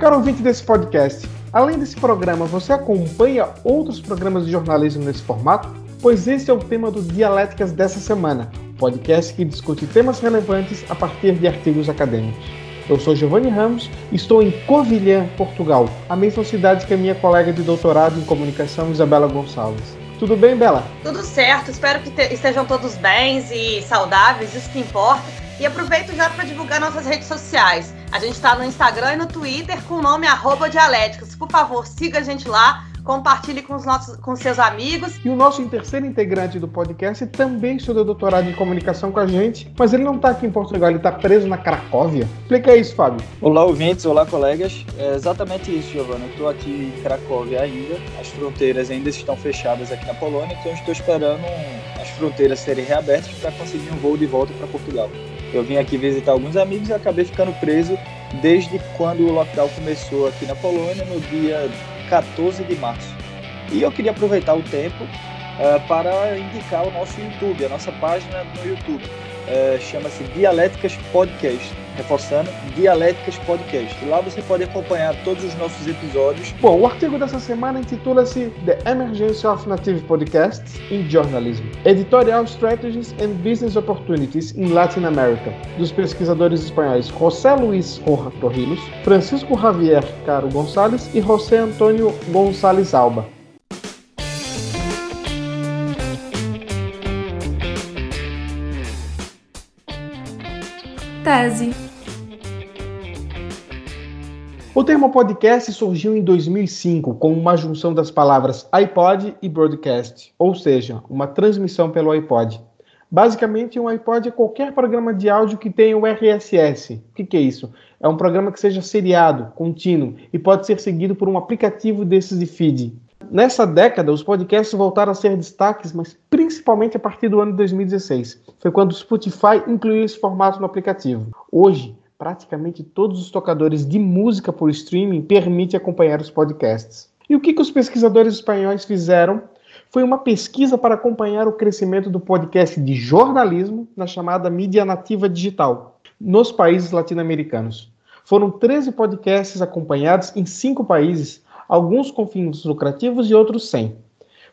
Caro ouvinte desse podcast, além desse programa, você acompanha outros programas de jornalismo nesse formato? Pois esse é o tema do Dialéticas dessa semana, podcast que discute temas relevantes a partir de artigos acadêmicos. Eu sou Giovanni Ramos estou em Covilhã, Portugal, a mesma cidade que a minha colega de doutorado em comunicação, Isabela Gonçalves. Tudo bem, Bela? Tudo certo, espero que estejam todos bens e saudáveis, isso que importa. E aproveito já para divulgar nossas redes sociais. A gente está no Instagram e no Twitter com o nome arroba Dialéticas. Por favor, siga a gente lá, compartilhe com os nossos, com seus amigos. E o nosso terceiro integrante do podcast também estudou doutorado em comunicação com a gente, mas ele não está aqui em Portugal, ele está preso na Cracóvia. Explica isso, Fábio. Olá, ouvintes, olá, colegas. É exatamente isso, Giovana. Eu estou aqui em Cracóvia ainda, as fronteiras ainda estão fechadas aqui na Polônia, então estou esperando as fronteiras serem reabertas para conseguir um voo de volta para Portugal. Eu vim aqui visitar alguns amigos e acabei ficando preso desde quando o lockdown começou aqui na Polônia, no dia 14 de março. E eu queria aproveitar o tempo uh, para indicar o nosso YouTube, a nossa página no YouTube. Uh, Chama-se Dialéticas Podcast reforçando, Dialéticas Podcast. Lá você pode acompanhar todos os nossos episódios. Bom, o artigo dessa semana intitula-se The Emergence of Native Podcasts in Journalism: Editorial Strategies and Business Opportunities in Latin America, dos pesquisadores espanhóis José Luiz Torrilos, Francisco Javier Caro Gonçalves e José Antônio Gonçalves Alba. Tese. O termo podcast surgiu em 2005 como uma junção das palavras iPod e broadcast, ou seja, uma transmissão pelo iPod. Basicamente, um iPod é qualquer programa de áudio que tenha o RSS. O que, que, é isso? É um programa que seja seriado, contínuo e pode ser seguido por um aplicativo desses de feed. Nessa década, os podcasts voltaram a ser destaques, mas principalmente a partir do ano de 2016. Foi quando o Spotify incluiu esse formato no aplicativo. Hoje, praticamente todos os tocadores de música por streaming permitem acompanhar os podcasts. E o que, que os pesquisadores espanhóis fizeram? Foi uma pesquisa para acompanhar o crescimento do podcast de jornalismo na chamada mídia nativa digital, nos países latino-americanos. Foram 13 podcasts acompanhados em cinco países, alguns com fins lucrativos e outros sem.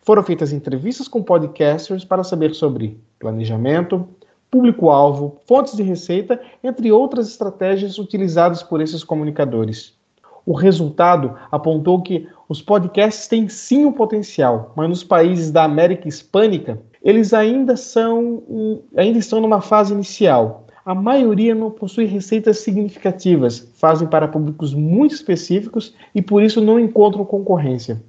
Foram feitas entrevistas com podcasters para saber sobre planejamento, público-alvo, fontes de receita, entre outras estratégias utilizadas por esses comunicadores. O resultado apontou que os podcasts têm sim um potencial, mas nos países da América Hispânica, eles ainda são ainda estão numa fase inicial a maioria não possui receitas significativas, fazem para públicos muito específicos e por isso não encontram concorrência.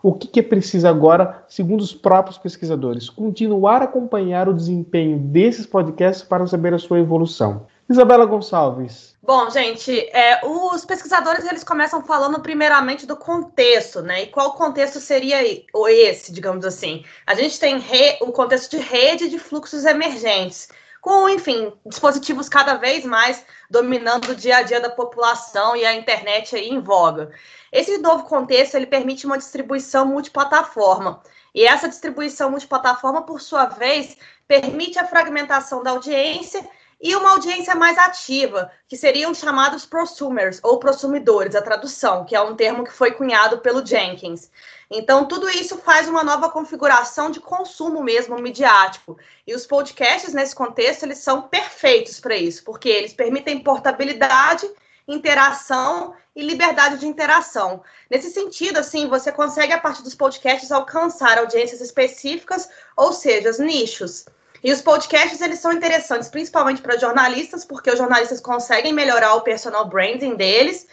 O que é preciso agora, segundo os próprios pesquisadores? Continuar a acompanhar o desempenho desses podcasts para saber a sua evolução. Isabela Gonçalves. Bom, gente, é, os pesquisadores eles começam falando primeiramente do contexto, né? E qual contexto seria esse, digamos assim? A gente tem re, o contexto de rede de fluxos emergentes com, enfim, dispositivos cada vez mais dominando o dia a dia da população e a internet aí em voga. Esse novo contexto ele permite uma distribuição multiplataforma. E essa distribuição multiplataforma, por sua vez, permite a fragmentação da audiência e uma audiência mais ativa, que seriam chamados prosumers ou prosumidores, a tradução, que é um termo que foi cunhado pelo Jenkins. Então, tudo isso faz uma nova configuração de consumo mesmo midiático. E os podcasts, nesse contexto, eles são perfeitos para isso, porque eles permitem portabilidade, interação e liberdade de interação. Nesse sentido, assim, você consegue, a partir dos podcasts, alcançar audiências específicas, ou seja, os nichos. E os podcasts, eles são interessantes, principalmente para jornalistas, porque os jornalistas conseguem melhorar o personal branding deles,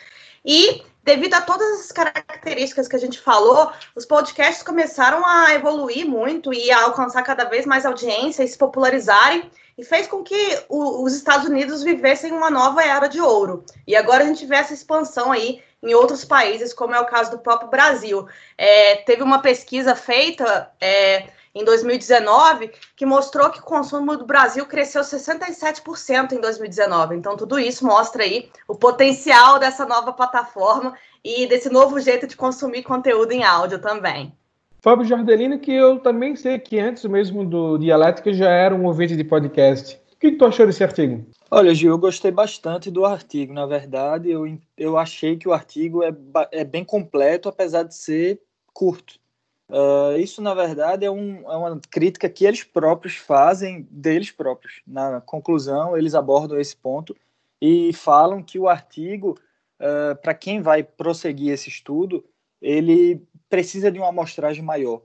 e devido a todas as características que a gente falou, os podcasts começaram a evoluir muito e a alcançar cada vez mais audiência e se popularizarem, e fez com que o, os Estados Unidos vivessem uma nova era de ouro. E agora a gente vê essa expansão aí em outros países, como é o caso do próprio Brasil. É, teve uma pesquisa feita. É, em 2019, que mostrou que o consumo do Brasil cresceu 67% em 2019. Então, tudo isso mostra aí o potencial dessa nova plataforma e desse novo jeito de consumir conteúdo em áudio também. Fábio Jardelino, que eu também sei que antes mesmo do Dialética já era um ouvinte de podcast. O que, que tu achou desse artigo? Olha, Gil, eu gostei bastante do artigo. Na verdade, eu, eu achei que o artigo é, é bem completo, apesar de ser curto. Uh, isso, na verdade, é, um, é, uma crítica que eles próprios fazem deles próprios. Na conclusão, eles abordam esse ponto e falam que o artigo, uh, para quem vai prosseguir esse estudo, ele precisa de uma amostragem maior.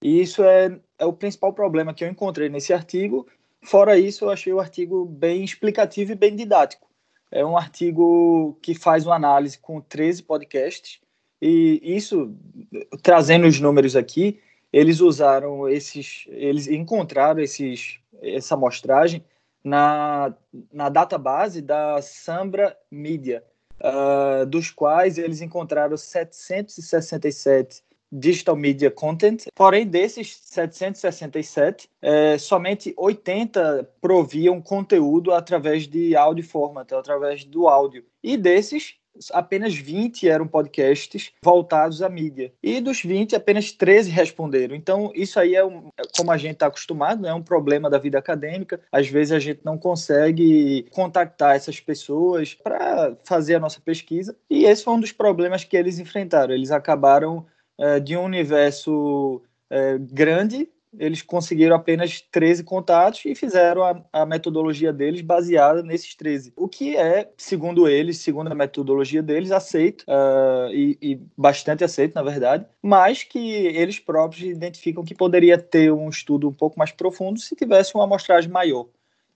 E isso é, é o principal problema que eu encontrei nesse artigo Fora isso, eu achei o artigo bem explicativo e bem didático. É um artigo que faz uma análise com 13 podcasts, e isso, trazendo os números aqui, eles usaram esses, eles encontraram esses, essa amostragem na, na database da Sambra Media, uh, dos quais eles encontraram 767 Digital Media Content. Porém, desses 767, é, somente 80 proviam conteúdo através de áudio format, através do áudio. E desses, apenas 20 eram podcasts voltados à mídia. E dos 20, apenas 13 responderam. Então, isso aí é, um, como a gente está acostumado, né? é um problema da vida acadêmica. Às vezes a gente não consegue contactar essas pessoas para fazer a nossa pesquisa. E esse foi um dos problemas que eles enfrentaram. Eles acabaram é, de um universo é, grande, eles conseguiram apenas 13 contatos e fizeram a, a, metodologia deles baseada nesses 13. O que é, segundo eles, segundo a metodologia deles, aceito uh, e, e, bastante aceito, na verdade, mas que eles próprios identificam que poderia ter um estudo um pouco mais profundo se tivesse uma amostragem maior.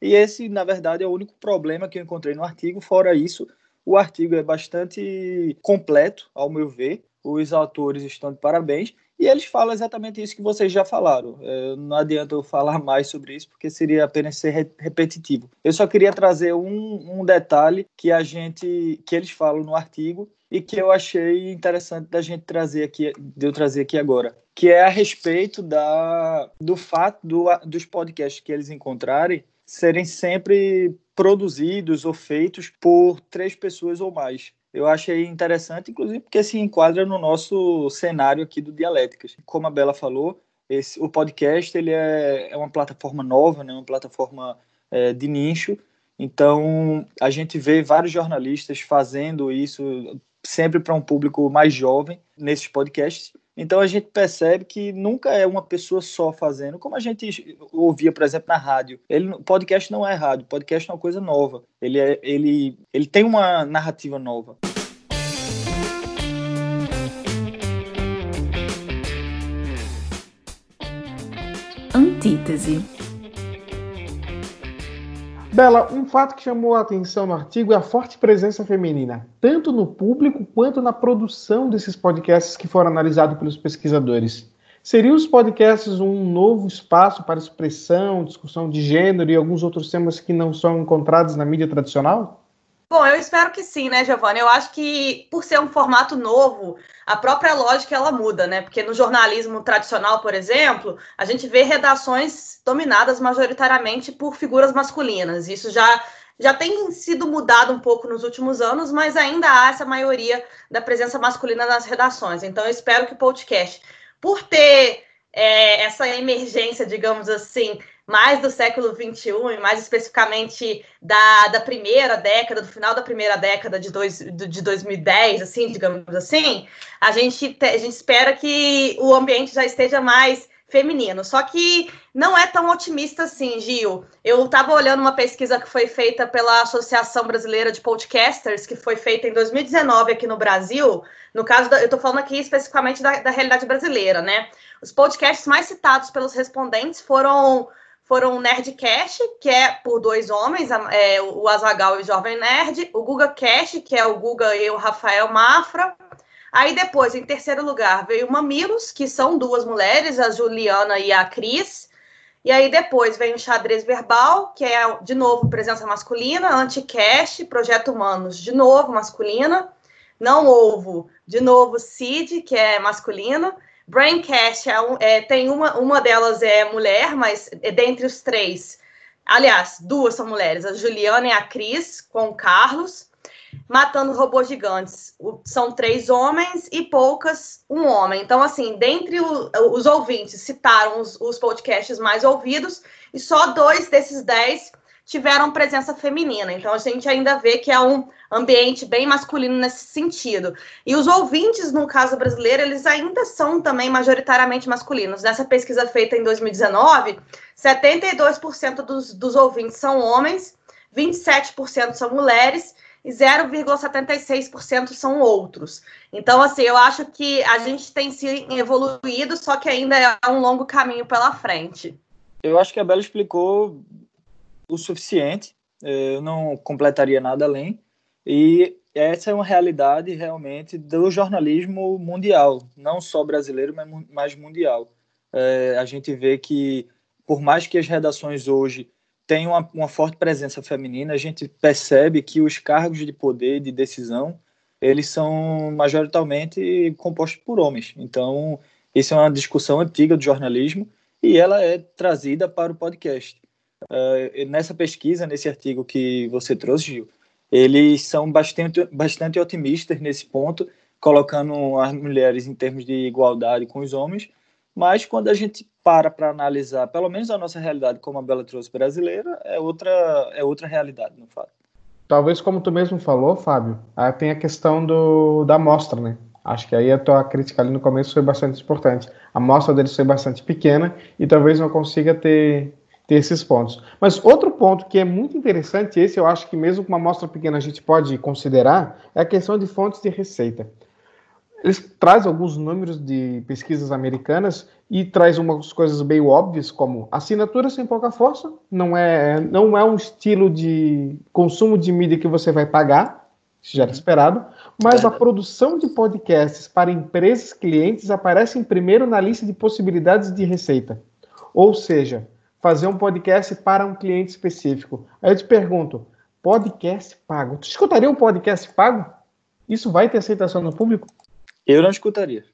E esse, na verdade, é o único problema que eu encontrei no artigo. Fora isso, o artigo é bastante completo, ao meu ver os autores estão de parabéns. E eles falam exatamente isso que vocês já falaram. É, não adianta eu falar mais sobre isso, porque seria apenas ser re repetitivo. Eu só queria trazer um, um detalhe que a gente, que eles falam no artigo e que eu achei interessante da gente trazer aqui, de eu trazer aqui agora, que é a respeito da, do fato do, dos podcasts que eles encontrarem serem sempre produzidos ou feitos por três pessoas ou mais eu achei interessante, inclusive porque se enquadra no nosso cenário aqui do Dialéticas. Como a Bela falou, esse, o podcast ele é, é uma plataforma nova, né, uma plataforma é, de nicho, então a gente vê vários jornalistas fazendo isso sempre para um público mais jovem nesses podcasts. Então a gente percebe que nunca é uma pessoa só fazendo, como a gente ouvia, por exemplo, na rádio. Ele, podcast não é rádio, podcast é uma coisa nova. Ele, é, ele, ele tem uma narrativa nova. Antítese. Bela, um fato que chamou a atenção no artigo é a forte presença feminina, tanto no público quanto na produção desses podcasts que foram analisados pelos pesquisadores. Seriam os podcasts um novo espaço para expressão, discussão de gênero e alguns outros temas que não são encontrados na mídia tradicional? Bom, eu espero que sim, né, Giovanni? Eu acho que por ser um formato novo, a própria lógica ela muda, né? Porque no jornalismo tradicional, por exemplo, a gente vê redações dominadas majoritariamente por figuras masculinas. Isso já já tem sido mudado um pouco nos últimos anos, mas ainda há essa maioria da presença masculina nas redações. Então, eu espero que o podcast, por ter é, essa emergência, digamos assim, mais do século XXI, e mais especificamente da, da primeira década, do final da primeira década de, dois, de 2010, assim, digamos assim, a gente, te, a gente espera que o ambiente já esteja mais feminino. Só que não é tão otimista assim, Gil. Eu estava olhando uma pesquisa que foi feita pela Associação Brasileira de Podcasters, que foi feita em 2019 aqui no Brasil. No caso, da, eu estou falando aqui especificamente da, da realidade brasileira, né? Os podcasts mais citados pelos respondentes foram foram o Nerdcast, que é por dois homens, é, o Azagal e o Jovem Nerd, o Guga Cast, que é o Guga e o Rafael Mafra. Aí depois, em terceiro lugar, veio o Mamilos, que são duas mulheres, a Juliana e a Cris. E aí depois vem o Xadrez Verbal, que é, de novo, presença masculina, Anticast, Projeto Humanos, de novo, masculina. Não Ovo, de novo, Cid, que é masculina. Braincast é, um, é, tem uma, uma delas é mulher, mas é dentre os três, aliás, duas são mulheres, a Juliana e a Cris, com o Carlos, matando robôs gigantes. O, são três homens e poucas um homem. Então, assim, dentre o, os ouvintes citaram os, os podcasts mais ouvidos, e só dois desses dez tiveram presença feminina. Então a gente ainda vê que é um ambiente bem masculino nesse sentido. E os ouvintes, no caso brasileiro, eles ainda são também majoritariamente masculinos. Nessa pesquisa feita em 2019, 72% dos, dos ouvintes são homens, 27% são mulheres e 0,76% são outros. Então, assim, eu acho que a gente tem se evoluído, só que ainda é um longo caminho pela frente. Eu acho que a Bela explicou o suficiente, é, eu não completaria nada além, e essa é uma realidade realmente do jornalismo mundial, não só brasileiro, mas mundial. É, a gente vê que, por mais que as redações hoje tem uma, uma, forte presença feminina, a gente percebe que os cargos de poder, de decisão, eles são majoritariamente compostos por homens. Então, isso é uma discussão antiga do jornalismo e ela é trazida para o podcast. Uh, nessa pesquisa, nesse artigo que você trouxe, Gil, eles são bastante, bastante otimistas nesse ponto, colocando as mulheres em termos de igualdade com os homens, mas quando a gente para para analisar, pelo menos a nossa realidade, como a Bela trouxe brasileira, é outra, é outra realidade, no fato. Talvez, como tu mesmo falou, Fábio, tem a questão do, da amostra, né? Acho que aí a tua crítica ali no começo foi bastante importante. A amostra deles foi bastante pequena e talvez não consiga ter, ter esses pontos. Mas outro ponto que é muito interessante, esse eu acho que mesmo com uma amostra pequena a gente pode considerar, é a questão de fontes de receita. Eles trazem alguns números de pesquisas americanas e traz umas coisas bem óbvias, como assinatura sem pouca força, não é, não é um estilo de consumo de mídia que você vai pagar, isso já era esperado, mas a produção de podcasts para empresas clientes aparece em primeiro na lista de possibilidades de receita. Ou seja, fazer um podcast para um cliente específico. Aí eu te pergunto, podcast pago. Tu escutaria um podcast pago? Isso vai ter aceitação no público? Eu não escutaria.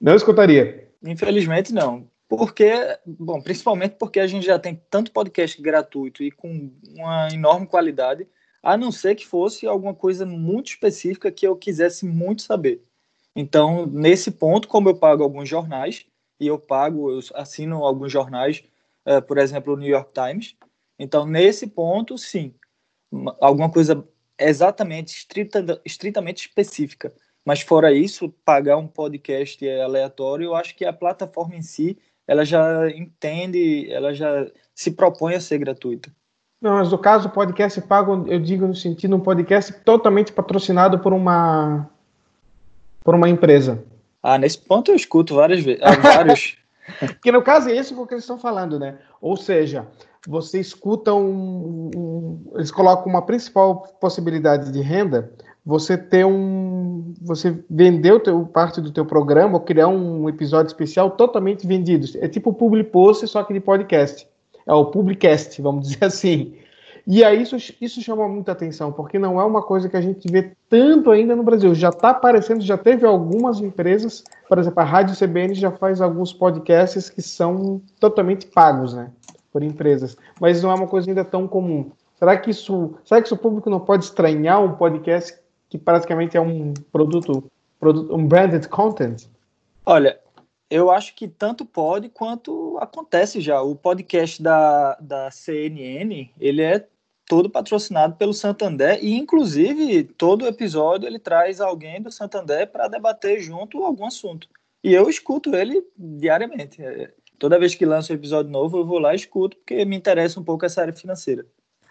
Não escutaria? Infelizmente, não. Porque, bom, principalmente porque a gente já tem tanto podcast gratuito e com uma enorme qualidade, a não ser que fosse alguma coisa muito específica que eu quisesse muito saber. Então, nesse ponto, como eu pago alguns jornais, e eu pago, eu assino alguns jornais, uh, por exemplo, o New York Times, então, nesse ponto, sim, alguma coisa exatamente, estrita, estritamente específica. Mas fora isso, pagar um podcast aleatório, eu acho que a plataforma em si, ela já entende, ela já se propõe a ser gratuita. Não, mas no caso, podcast pago, eu digo no sentido um podcast totalmente patrocinado por uma por uma empresa. Ah, nesse ponto eu escuto várias vezes, ah, vários. Porque no caso é isso que eles estão falando, né? Ou seja, você escuta um, um, eles colocam uma principal possibilidade de renda você ter um. Você vender o teu, parte do teu programa ou criar um episódio especial totalmente vendido. É tipo o Public Post, só que de podcast. É o Publicast, vamos dizer assim. E aí isso, isso chama muita atenção, porque não é uma coisa que a gente vê tanto ainda no Brasil. Já está aparecendo, já teve algumas empresas, por exemplo, a Rádio CBN já faz alguns podcasts que são totalmente pagos, né? Por empresas. Mas não é uma coisa ainda tão comum. Será que isso, será que o público não pode estranhar um podcast que praticamente é um produto, produto um branded content? Olha, eu acho que tanto pode quanto acontece já. O podcast da, da CNN, ele é todo patrocinado pelo Santander e inclusive todo episódio ele traz alguém do Santander para debater junto algum assunto. E eu escuto ele diariamente. É, toda vez que lança um episódio novo, eu vou lá e escuto porque me interessa um pouco essa área financeira.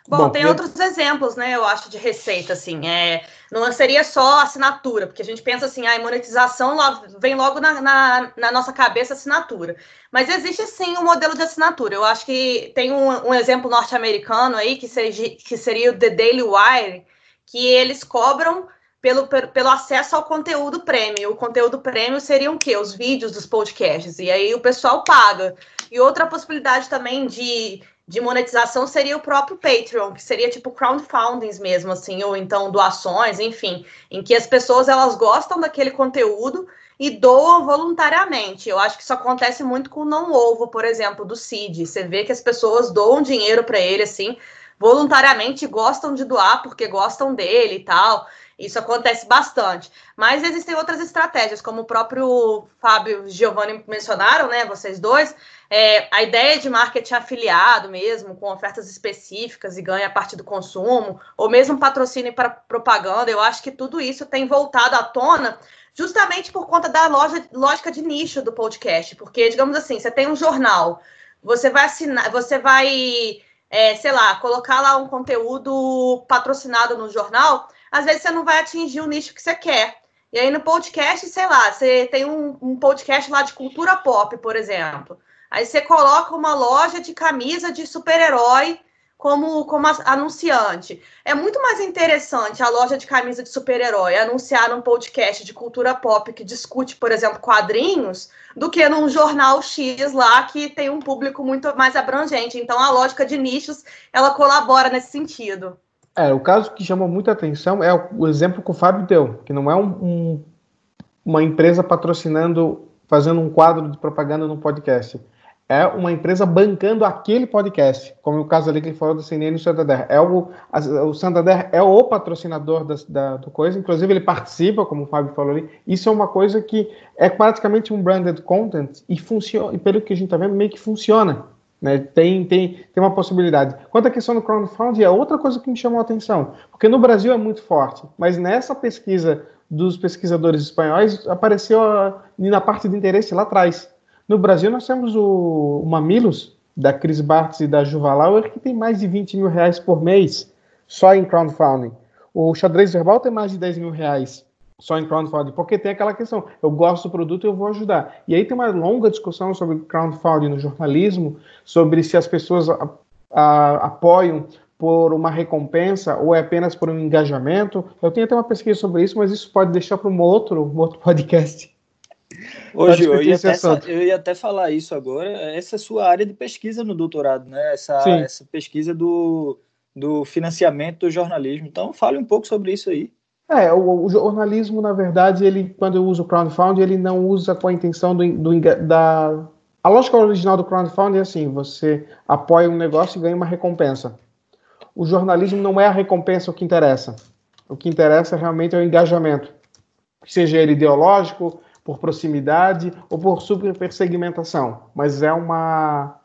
Bom, Bom tem eu... outros exemplos, né? Eu acho de receita, assim. É, não seria só assinatura, porque a gente pensa assim, a monetização vem logo na, na, na, nossa cabeça assinatura. Mas existe sim um modelo de assinatura. Eu acho que tem um, um exemplo norte-americano aí, que seria, que seria o The Daily Wire, que eles cobram pelo, pelo acesso ao conteúdo prêmio. O conteúdo prêmio seriam o quê? Os vídeos dos podcasts. E aí o pessoal paga. E outra possibilidade também de de monetização seria o próprio Patreon, que seria tipo crowdfundings mesmo, assim, ou então doações, enfim, em que as pessoas elas gostam daquele conteúdo e doam voluntariamente. Eu acho que isso acontece muito com o Não Ovo, por exemplo, do Cid. Você vê que as pessoas doam dinheiro para ele, assim, voluntariamente gostam de doar porque gostam dele e tal. Isso acontece bastante. Mas existem outras estratégias, como o próprio Fábio e Giovanni mencionaram, né? Vocês dois. É, a ideia de marketing afiliado mesmo, com ofertas específicas e ganha a partir do consumo, ou mesmo patrocínio para propaganda, eu acho que tudo isso tem voltado à tona justamente por conta da loja, lógica de nicho do podcast. Porque, digamos assim, você tem um jornal, você vai assinar, você vai, é, sei lá, colocar lá um conteúdo patrocinado no jornal às vezes você não vai atingir o nicho que você quer. E aí no podcast, sei lá, você tem um, um podcast lá de cultura pop, por exemplo. Aí você coloca uma loja de camisa de super-herói como, como anunciante. É muito mais interessante a loja de camisa de super-herói anunciar num podcast de cultura pop que discute, por exemplo, quadrinhos, do que num jornal X lá que tem um público muito mais abrangente. Então a lógica de nichos ela colabora nesse sentido. É, o caso que chama muita atenção é o, exemplo que o Fábio deu, que não é um, um, uma empresa patrocinando, fazendo um quadro de propaganda no podcast. É uma empresa bancando aquele podcast, como o caso ali que ele falou do CNN e do Santander. É o, a, o Santander é o patrocinador da, da, do coisa, inclusive ele participa, como o Fábio falou ali. Isso é uma coisa que é praticamente um branded content e funciona, e pelo que a gente está vendo, meio que funciona. Né? Tem, tem, tem uma possibilidade. Quanto à questão do crowdfunding, é outra coisa que me chamou a atenção, porque no Brasil é muito forte, mas nessa pesquisa dos pesquisadores espanhóis apareceu na parte de interesse lá atrás. No Brasil nós temos o, o Mamilos, da Cris Bartz e da Juvalauer, que tem mais de 20 mil reais por mês só em crowdfunding. O Xadrez Verbal tem mais de 10 mil reais só em crowdfunding, porque tem aquela questão, eu gosto do produto e eu vou ajudar. E aí tem uma longa discussão sobre crowdfunding no jornalismo, sobre se as pessoas a, a, apoiam por uma recompensa ou é apenas por um engajamento. Eu tenho até uma pesquisa sobre isso, mas isso pode deixar para um outro, um outro podcast. Hoje eu ia, até, eu ia até falar isso agora. Essa é a sua área de pesquisa no doutorado, né? Essa, essa pesquisa do, do financiamento do jornalismo. Então, fale um pouco sobre isso aí. É, o, o, jornalismo, na verdade, ele, quando eu uso o crowdfunding, ele não usa com a intenção do, do, da... A lógica original do crowdfunding é assim, você apoia um negócio e ganha uma recompensa. O jornalismo não é a recompensa o que interessa. O que interessa realmente é o engajamento. Seja ele ideológico, por proximidade ou por supersegmentação. Mas é, uma,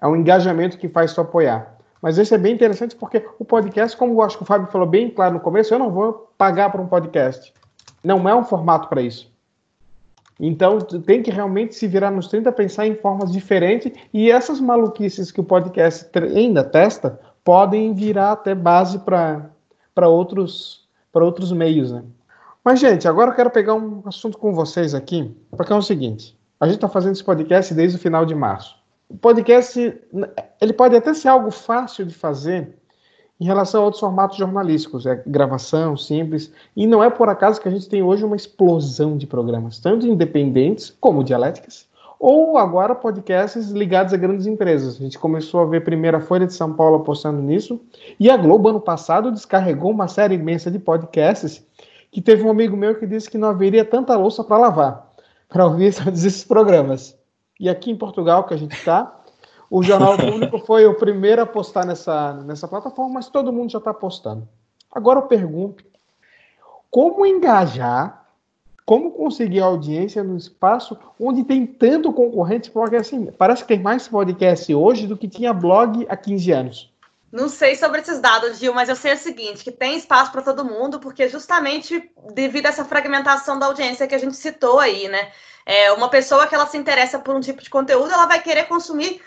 é um engajamento que faz tu apoiar. Mas isso é bem interessante porque o podcast, como eu acho que o Fábio falou bem claro no começo, eu não vou pagar por um podcast. Não é um formato para isso. Então, tem que realmente se virar nos 30, pensar em formas diferentes, e essas maluquices que o podcast ainda testa podem virar até base para outros, outros meios, né? Mas, gente, agora eu quero pegar um assunto com vocês aqui, porque é o seguinte: a gente está fazendo esse podcast desde o final de março o podcast ele pode até ser algo fácil de fazer em relação a outros formatos jornalísticos, é gravação simples, e não é por acaso que a gente tem hoje uma explosão de programas, tanto independentes como dialéticas, ou agora podcasts ligados a grandes empresas. A gente começou a ver primeiro a Folha de São Paulo apostando nisso, e a Globo ano passado descarregou uma série imensa de podcasts que teve um amigo meu que disse que não haveria tanta louça para lavar para ouvir esses programas. E aqui em Portugal, que a gente está, o Jornal Público foi o primeiro a postar nessa, nessa plataforma, mas todo mundo já está postando. Agora eu pergunto: como engajar, como conseguir audiência no espaço onde tem tanto concorrente? Porque assim, parece que tem mais podcast hoje do que tinha blog há 15 anos. Não sei sobre esses dados, Gil, mas eu sei o seguinte, que tem espaço para todo mundo, porque justamente devido a essa fragmentação da audiência que a gente citou aí, né? É, uma pessoa que ela se interessa por um tipo de conteúdo, ela vai querer consumir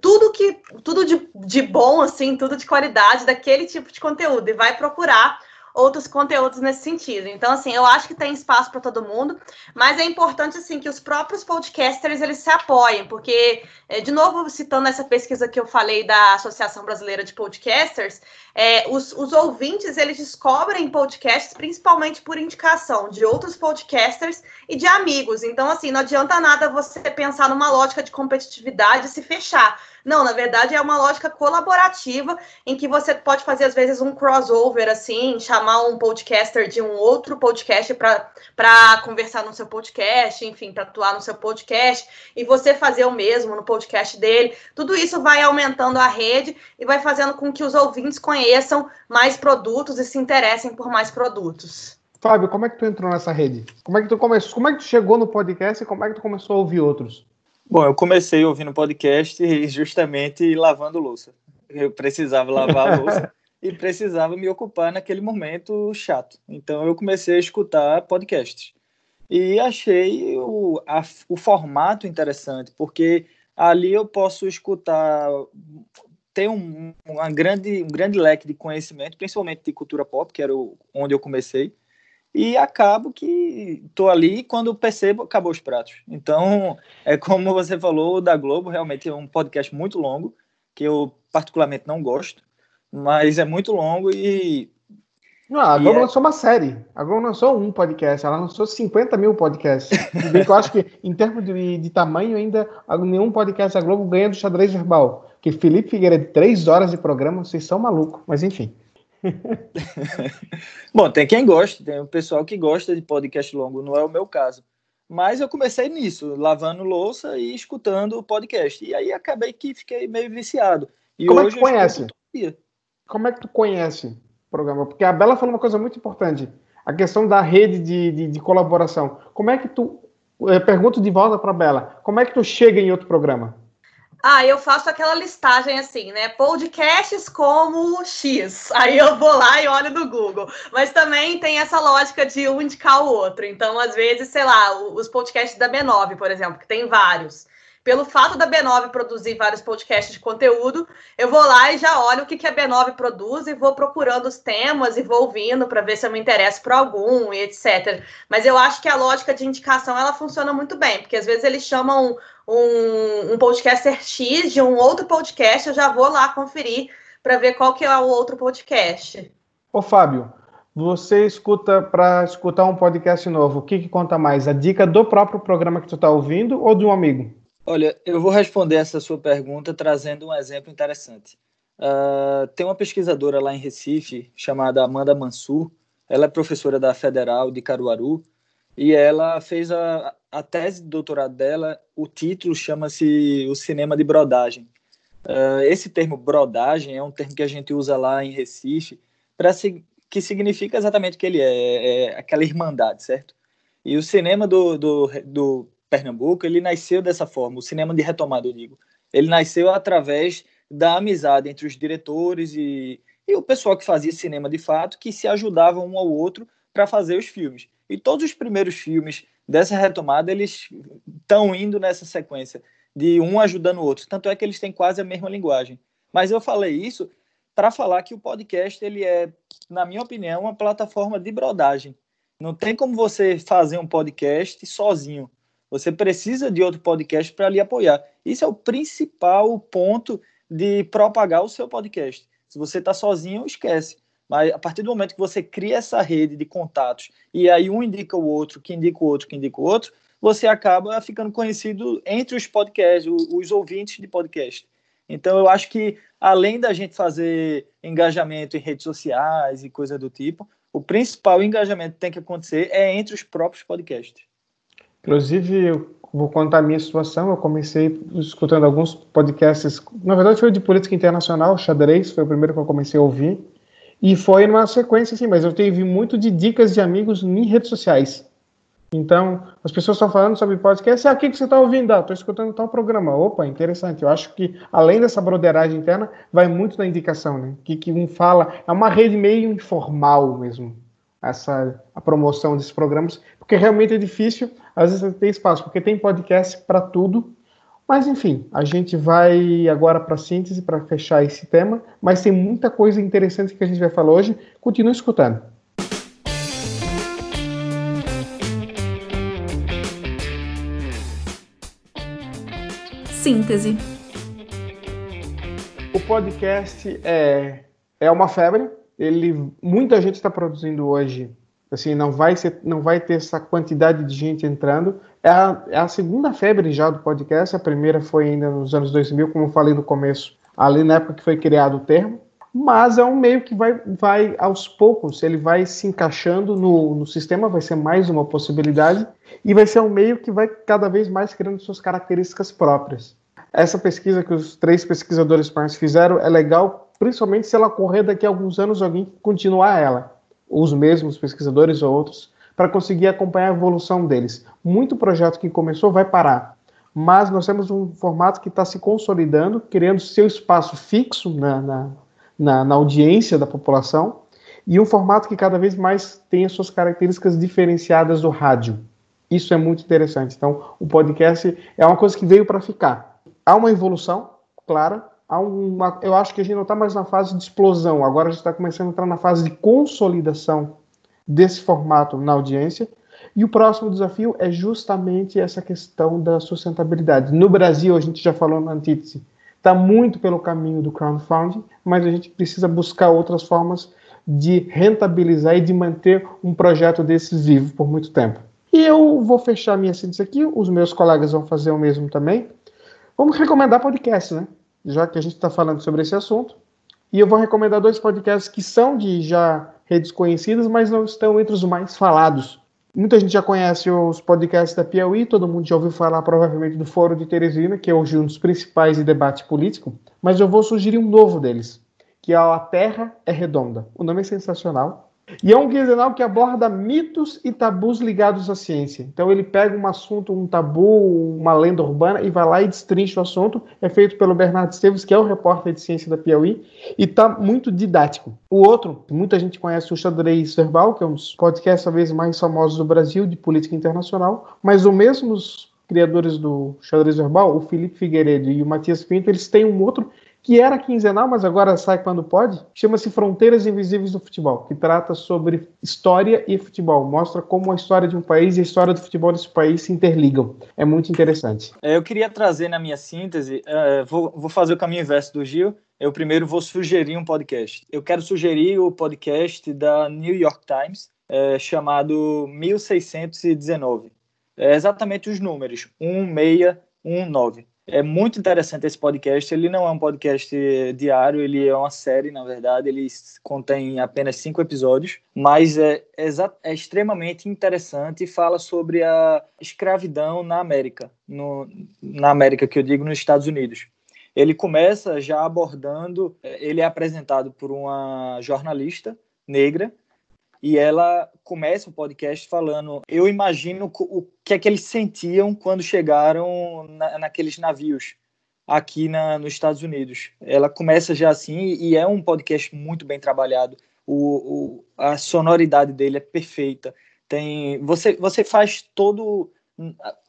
tudo que tudo de, de bom, assim, tudo de qualidade daquele tipo de conteúdo e vai procurar outros conteúdos nesse sentido. Então, assim, eu acho que tem espaço para todo mundo, mas é importante, assim, que os próprios podcasters, eles se apoiem, porque, é, de novo, citando essa pesquisa que eu falei da Associação Brasileira de Podcasters, é, os, os ouvintes, eles descobrem podcasts principalmente por indicação de outros podcasters e de amigos. Então, assim, não adianta nada você pensar numa lógica de competitividade e se fechar Não, na verdade é uma lógica colaborativa em que você pode fazer, às vezes, um crossover, assim, chamar um podcaster de um outro podcast para conversar no seu podcast, enfim, para atuar no seu podcast, e você fazer o mesmo no podcast dele. Tudo isso vai aumentando a rede e vai fazendo com que os ouvintes conheçam mais produtos e se interessem por mais produtos. Fábio, como é que tu entrou nessa rede? Como é que tu começou? Como é que tu chegou no podcast e como é que tu começou a ouvir outros? Bom, eu comecei ouvindo podcast justamente lavando louça. Eu precisava lavar a louça e precisava me ocupar naquele momento chato. Então eu comecei a escutar podcasts. E achei o, a, o formato interessante, porque ali eu posso escutar, ter um, uma grande, um grande leque de conhecimento, principalmente de cultura pop, que era o, onde eu comecei e acabo que estou ali quando percebo acabou os pratos. Então, é como você falou, da Globo realmente é um podcast muito longo, que eu particularmente não gosto, mas é muito longo e. Não, a Globo é... lançou uma série. A Globo lançou um podcast, ela lançou 50 mil podcasts. bem que eu acho que, em termos de, de tamanho, ainda nenhum podcast da Globo ganha do xadrez verbal. Que Felipe Figueiredo, três horas de programa, vocês são malucos, mas enfim. Bom, tem quem gosta, tem o pessoal que gosta de podcast longo, não é o meu caso. Mas eu comecei nisso, lavando louça e escutando o podcast. E aí acabei que fiquei meio viciado. E Como é que tu conhece? Como é que tu conhece o programa? Porque a Bela falou uma coisa muito importante, a questão da rede de, de, de colaboração. Como é que tu, eu pergunto de volta para a Bela, como é que tu chega em outro programa? Ah, eu faço aquela listagem assim, né? Podcasts como X. Aí eu vou lá e olho no Google. Mas também tem essa lógica de um indicar o outro. Então, às vezes, sei lá, os podcasts da B9, por exemplo, que tem vários pelo fato da B9 produzir vários podcasts de conteúdo, eu vou lá e já olho o que, a B9 produz e vou procurando os temas e vou ouvindo para ver se eu me interesso por algum e etc. Mas eu acho que a lógica de indicação ela funciona muito bem, porque às vezes eles chamam um, um podcaster X de um outro podcast, eu já vou lá conferir para ver qual que é o outro podcast. Ô Fábio, você escuta para escutar um podcast novo, o que, que conta mais? A dica do próprio programa que tu está ouvindo ou de um amigo? Olha, eu vou responder essa sua pergunta trazendo um exemplo interessante. Uh, tem uma pesquisadora lá em Recife chamada Amanda Mansur. Ela é professora da Federal de Caruaru e ela fez a, a tese de doutorado dela. O título chama-se O Cinema de Brodagem. Uh, esse termo brodagem é um termo que a gente usa lá em Recife para que significa exatamente o que ele é, é, aquela irmandade, certo? E o cinema do, do, do Pernambuco, ele nasceu dessa forma, o cinema de retomada, eu digo. Ele nasceu através da amizade entre os diretores e, e o pessoal que fazia cinema de fato, que se ajudavam um ao outro para fazer os filmes. E todos os primeiros filmes dessa retomada, eles estão indo nessa sequência de um ajudando o outro. Tanto é que eles têm quase a mesma linguagem. Mas eu falei isso para falar que o podcast ele é, na minha opinião, uma plataforma de brodagem. Não tem como você fazer um podcast sozinho. Você precisa de outro podcast para lhe apoiar. Isso é o principal ponto de propagar o seu podcast. Se você está sozinho, esquece. Mas a partir do momento que você cria essa rede de contatos e aí um indica o outro, que indica o outro, que indica o outro, você acaba ficando conhecido entre os podcasts, os ouvintes de podcast. Então eu acho que além da gente fazer engajamento em redes sociais e coisa do tipo, o principal engajamento que tem que acontecer é entre os próprios podcasts. Inclusive, eu vou contar a minha situação. Eu comecei escutando alguns podcasts. Na verdade, foi de política internacional, xadrez, foi o primeiro que eu comecei a ouvir. E foi numa sequência, assim, mas eu tive muito de dicas de amigos em redes sociais. Então, as pessoas estão falando sobre podcast. Ah, o que, você está ouvindo? Ah, estou escutando tal programa. Opa, interessante. Eu acho que, além dessa broderagem interna, vai muito na indicação, né? Que, que um fala. É uma rede meio informal mesmo, essa a promoção desses programas, porque realmente é difícil às vezes tem espaço, porque tem podcast para tudo. Mas enfim, a gente vai agora para a síntese para fechar esse tema, mas tem muita coisa interessante que a gente vai falar hoje. Continue escutando. Síntese. O podcast é, é uma febre. Ele, muita gente está produzindo hoje Assim, não vai, ser, não vai ter essa quantidade de gente entrando. É a, é a segunda febre já do podcast. A primeira foi ainda nos anos 2000, como eu falei no começo, ali na época que foi criado o termo. Mas é um meio que vai, vai aos poucos, ele vai se encaixando no, no sistema, vai ser mais uma possibilidade, e vai ser um meio que vai cada vez mais criando suas características próprias. Essa pesquisa que os três pesquisadores fizeram é legal, principalmente se ela ocorrer daqui a alguns anos alguém continuar ela os mesmos pesquisadores ou outros, para conseguir acompanhar a evolução deles. Muito projeto que começou vai parar, mas nós temos um formato que está se consolidando, criando seu espaço fixo na, na, na, na audiência da população, e um formato que cada vez mais tem as suas características diferenciadas do rádio. Isso é muito interessante. Então, o podcast é uma coisa que veio para ficar. Há uma evolução, clara, uma, eu acho que a gente não está mais na fase de explosão, agora a gente está começando a entrar na fase de consolidação desse formato na audiência. E o próximo desafio é justamente essa questão da sustentabilidade. No Brasil, a gente já falou na antítese, está muito pelo caminho do crowdfunding, mas a gente precisa buscar outras formas de rentabilizar e de manter um projeto desses vivo por muito tempo. E eu vou fechar minha síntese aqui, os meus colegas vão fazer o mesmo também. Vamos recomendar podcast, né? Já que a gente está falando sobre esse assunto. E eu vou recomendar dois podcasts que são de já redes conhecidas, mas não estão entre os mais falados. Muita gente já conhece os podcasts da Piauí, todo mundo já ouviu falar provavelmente do Fórum de Teresina, que é hoje um dos principais de debate político, mas eu vou sugerir um novo deles, que é A Terra é Redonda. O nome é sensacional. E é um quinzenal que aborda mitos e tabus ligados à ciência. Então ele pega um assunto, um tabu, uma lenda urbana e vai lá e destrincha o assunto. É feito pelo Bernardo Esteves, que é o repórter de ciência da Piauí, e está muito didático. O outro, muita gente conhece o Xadrez Verbal, que é um dos podcasts talvez mais famosos do Brasil de política internacional, mas os criadores do Xadrez Verbal, o Felipe Figueiredo e o Matias Pinto, eles têm um outro que era quinzenal, mas agora sai quando pode, chama-se Fronteiras Invisíveis do Futebol, que trata sobre história e futebol, mostra como a história de um país e a história do futebol desse país se interligam. É muito interessante. É, eu queria trazer na minha síntese, uh, vou, vou fazer o caminho inverso do Gil, eu primeiro vou sugerir um podcast. Eu quero sugerir o podcast da New York Times, é, chamado 1619. É exatamente os números, 1619. É muito interessante esse podcast. Ele não é um podcast diário, ele é uma série, na verdade. Ele contém apenas cinco episódios, mas é, é, é extremamente interessante e fala sobre a escravidão na América, no, na América que eu digo, nos Estados Unidos. Ele começa já abordando, ele é apresentado por uma jornalista negra e ela começa o podcast falando: Eu imagino o que é que eles sentiam quando chegaram na, naqueles navios aqui na, nos Estados Unidos. Ela começa já assim e é um podcast muito bem trabalhado. O, o, a sonoridade dele é perfeita. Tem você você faz todo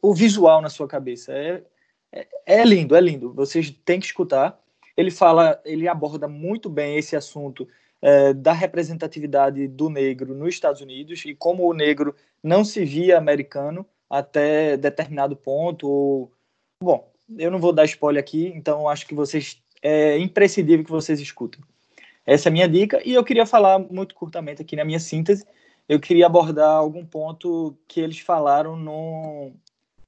o visual na sua cabeça. É, é, é lindo, é lindo. Vocês têm que escutar. Ele fala, ele aborda muito bem esse assunto é, da representatividade do negro nos Estados Unidos e como o negro não se via americano até determinado ponto. Ou... Bom, eu não vou dar spoiler aqui, então acho que vocês é imprescindível que vocês escutem. Essa é a minha dica e eu queria falar muito curtamente aqui na minha síntese. Eu queria abordar algum ponto que eles falaram no,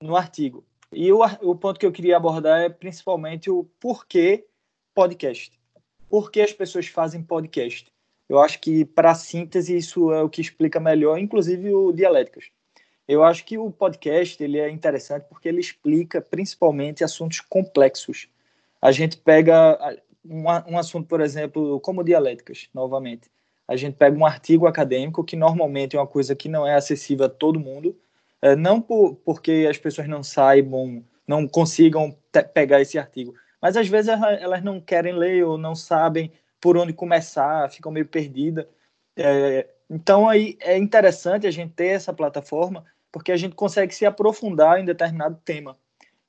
no artigo. E o, o ponto que eu queria abordar é principalmente o porquê podcast por que as pessoas fazem podcast. Eu acho que, para síntese, isso é o que explica melhor, inclusive o Dialéticas. Eu acho que o podcast ele é interessante porque ele explica principalmente assuntos complexos. A gente pega um, um assunto, por exemplo, como dialéticas, novamente. A gente pega um artigo acadêmico que normalmente é uma coisa que não é acessível a todo mundo, é, não por, porque as pessoas não saibam, não consigam pegar esse artigo, mas às vezes elas não querem ler ou não sabem por onde começar, ficam meio perdidas. É, então aí é interessante a gente ter essa plataforma porque a gente consegue se aprofundar em determinado tema.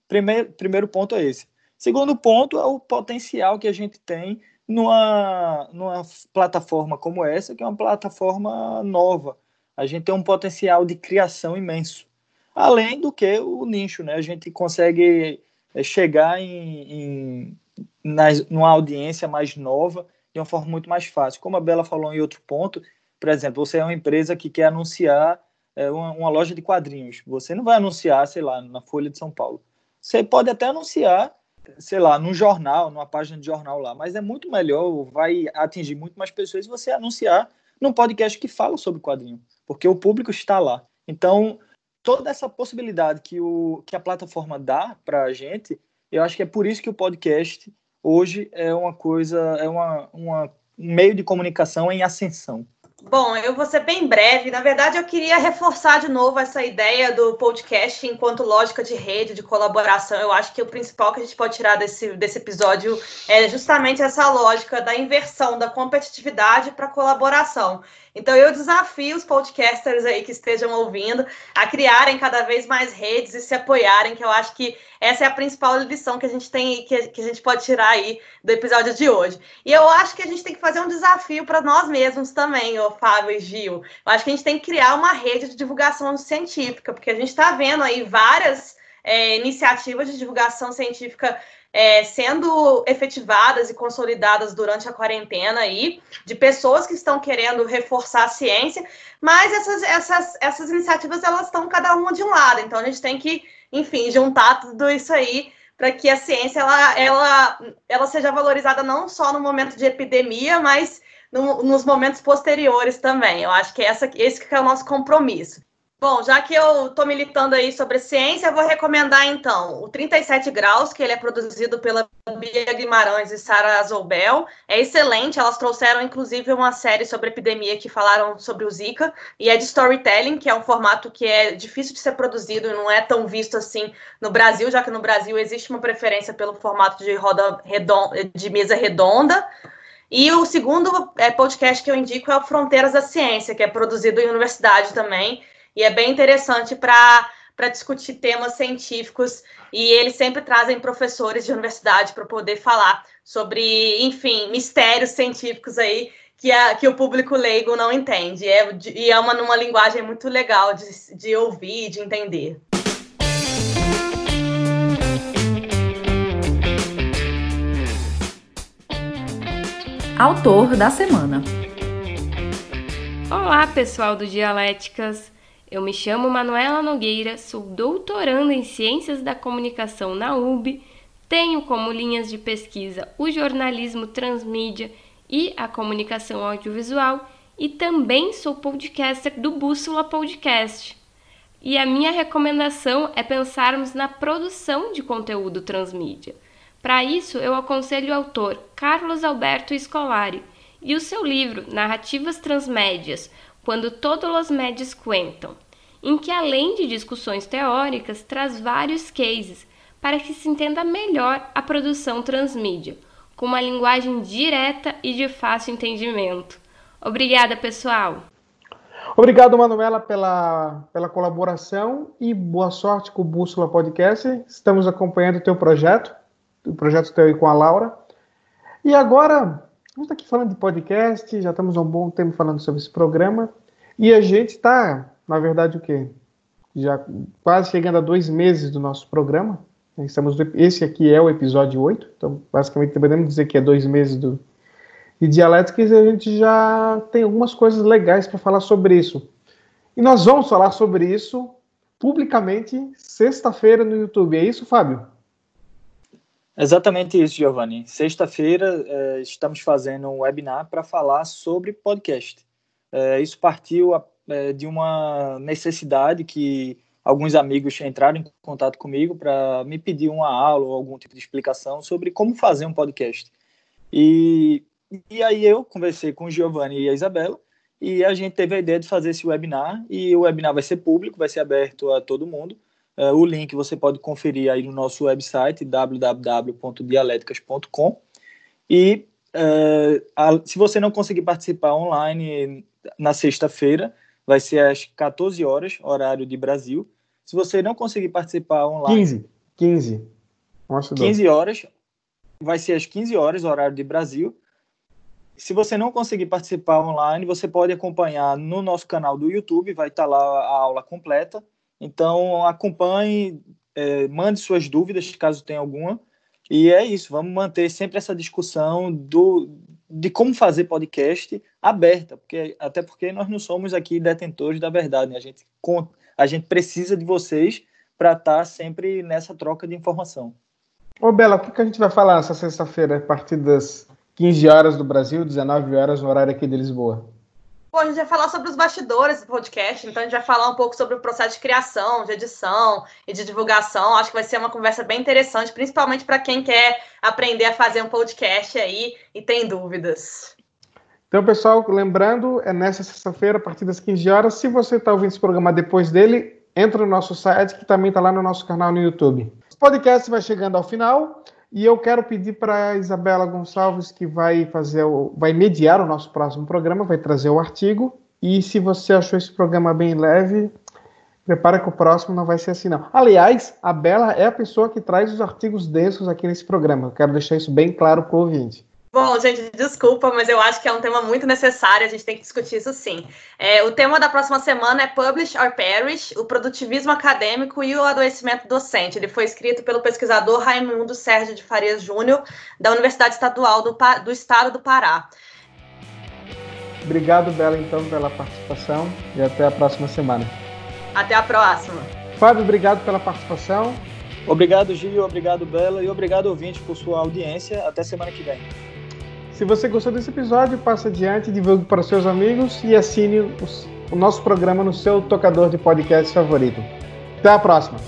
Primeiro, primeiro ponto é esse. Segundo ponto é o potencial que a gente tem numa, numa plataforma como essa, que é uma plataforma nova. A gente tem um potencial de criação imenso. Além do que o nicho, né? A gente consegue é chegar em, em nas, numa audiência mais nova de uma forma muito mais fácil. Como a Bela falou em outro ponto, Por exemplo, você é uma empresa que quer anunciar é, uma, uma, loja de quadrinhos. Você não vai anunciar, sei lá, na Folha de São Paulo. Você pode até anunciar, sei lá, num jornal, numa página de jornal lá, mas é muito melhor, vai atingir muito mais pessoas se você anunciar num podcast que fala sobre quadrinho, porque o público está lá. Então, toda essa possibilidade que, o, que a plataforma dá para a gente, eu acho que é por isso que o podcast hoje é uma coisa, é uma, uma, um meio de comunicação em ascensão. Bom, eu vou ser bem breve. Na verdade, eu queria reforçar de novo essa ideia do podcast enquanto lógica de rede, de colaboração. Eu acho que o principal que a gente pode tirar desse, desse episódio é justamente essa lógica da inversão da competitividade para colaboração. Então eu desafio os podcasters aí que estejam ouvindo a criarem cada vez mais redes e se apoiarem, que eu acho que essa é a principal lição que a gente tem que, que a gente pode tirar aí do episódio de hoje. E eu acho que a gente tem que fazer um desafio para nós mesmos também, ô Fábio e Gil. Eu acho que a gente tem que criar uma rede de divulgação científica, porque a gente está vendo aí várias é, iniciativas de divulgação científica é, sendo efetivadas e consolidadas durante a quarentena aí, de pessoas que estão querendo reforçar a ciência, mas essas, essas, essas iniciativas elas estão cada uma de um lado, então a gente tem que, enfim, juntar tudo isso aí para que a ciência ela, ela, ela seja valorizada não só no momento de epidemia, mas no, nos momentos posteriores também. Eu acho que essa, esse que é o nosso compromisso. Bom, já que eu estou militando aí sobre ciência, vou recomendar então o 37 Graus, que ele é produzido pela Bia Guimarães e Sara Zobel. É excelente, elas trouxeram inclusive uma série sobre epidemia que falaram sobre o Zika, e é de storytelling, que é um formato que é difícil de ser produzido e não é tão visto assim no Brasil, já que no Brasil existe uma preferência pelo formato de roda redonda, de mesa redonda. E o segundo é, podcast que eu indico é o Fronteiras da Ciência, que é produzido em universidade também e é bem interessante para para discutir temas científicos e eles sempre trazem professores de universidade para poder falar sobre, enfim, mistérios científicos aí que, a, que o público leigo não entende. É, e é uma numa linguagem muito legal de, de ouvir, de entender. Autor da semana. Olá, pessoal do Dialéticas. Eu me chamo Manuela Nogueira, sou doutoranda em Ciências da Comunicação na UB, tenho como linhas de pesquisa o jornalismo transmídia e a comunicação audiovisual e também sou podcaster do Bússola Podcast. E a minha recomendação é pensarmos na produção de conteúdo transmídia. Para isso, eu aconselho o autor Carlos Alberto Scolari e o seu livro Narrativas Transmédias quando todos os médios contam, em que além de discussões teóricas, traz vários cases para que se entenda melhor a produção transmídia, com uma linguagem direta e de fácil entendimento. Obrigada, pessoal! Obrigado, Manuela, pela, pela colaboração e boa sorte com o Bússola Podcast. Estamos acompanhando o teu projeto, o projeto teu aí com a Laura. E agora, Estamos aqui falando de podcast, já estamos há um bom tempo falando sobre esse programa. E a gente está, na verdade, o quê? Já quase chegando a dois meses do nosso programa. Estamos, esse aqui é o episódio 8, então basicamente podemos dizer que é dois meses do, de dialética e a gente já tem algumas coisas legais para falar sobre isso. E nós vamos falar sobre isso publicamente sexta-feira no YouTube. É isso, Fábio? Exatamente isso, Giovanni. Sexta-feira eh, estamos fazendo um webinar para falar sobre podcast. Eh, isso partiu a, eh, de uma necessidade que alguns amigos entraram em contato comigo para me pedir uma aula ou algum tipo de explicação sobre como fazer um podcast. E, e aí eu conversei com o Giovanni e a Isabela e a gente teve a ideia de fazer esse webinar e o webinar vai ser público, vai ser aberto a todo mundo. Uh, o link você pode conferir aí no nosso website www.dialéticas.com e uh, a, se você não conseguir participar online na sexta-feira, vai ser às 14 horas, horário de Brasil. Se você não conseguir participar online... 15, 15. Nossa, 15 horas, vai ser às 15 horas, horário de Brasil. Se você não conseguir participar online, você pode acompanhar no nosso canal do YouTube, vai estar lá a aula completa então, acompanhe, é, mande suas dúvidas, caso tenha alguma. E é isso, vamos manter sempre essa discussão do, de como fazer podcast aberta, porque até porque nós não somos aqui detentores da verdade, né? a gente a gente precisa de vocês para estar tá sempre nessa troca de informação. Ô Bela, o que a gente vai falar essa sexta-feira a partir das 15 horas do Brasil, 19 horas no horário aqui de Lisboa? Pô, a gente vai falar sobre os bastidores do podcast, então a gente vai falar um pouco sobre o processo de criação, de edição e de divulgação. Acho que vai ser uma conversa bem interessante, principalmente para quem quer aprender a fazer um podcast aí e tem dúvidas. Então, pessoal, lembrando, é nessa sexta-feira, a partir das 15 horas. Se você está ouvindo esse programa depois dele, entra no nosso site, que também está lá no nosso canal no YouTube. O podcast vai chegando ao final. E eu quero pedir para a Isabela Gonçalves, que vai fazer o, vai mediar o nosso próximo programa, vai trazer o artigo. E se você achou esse programa bem leve, prepara que o próximo não vai ser assim, não. Aliás, a Bela é a pessoa que traz os artigos densos aqui nesse programa. Eu quero deixar isso bem claro para o ouvinte. Bom, gente, desculpa, mas eu acho que é um tema muito necessário, a gente tem que discutir isso sim. É, o tema da próxima semana é Publish or Perish, o produtivismo acadêmico e o adoecimento docente. Ele foi escrito pelo pesquisador Raimundo Sérgio de Farias Júnior, da Universidade Estadual do, do Estado do Pará. Obrigado, Bela, então, pela participação e até a próxima semana. Até a próxima. Fábio, obrigado pela participação. Obrigado, Gil, obrigado, Bela, e obrigado, ouvinte, por sua audiência. Até semana que vem. Se você gostou desse episódio, passe adiante, divulgue para seus amigos e assine o nosso programa no seu tocador de podcast favorito. Até a próxima!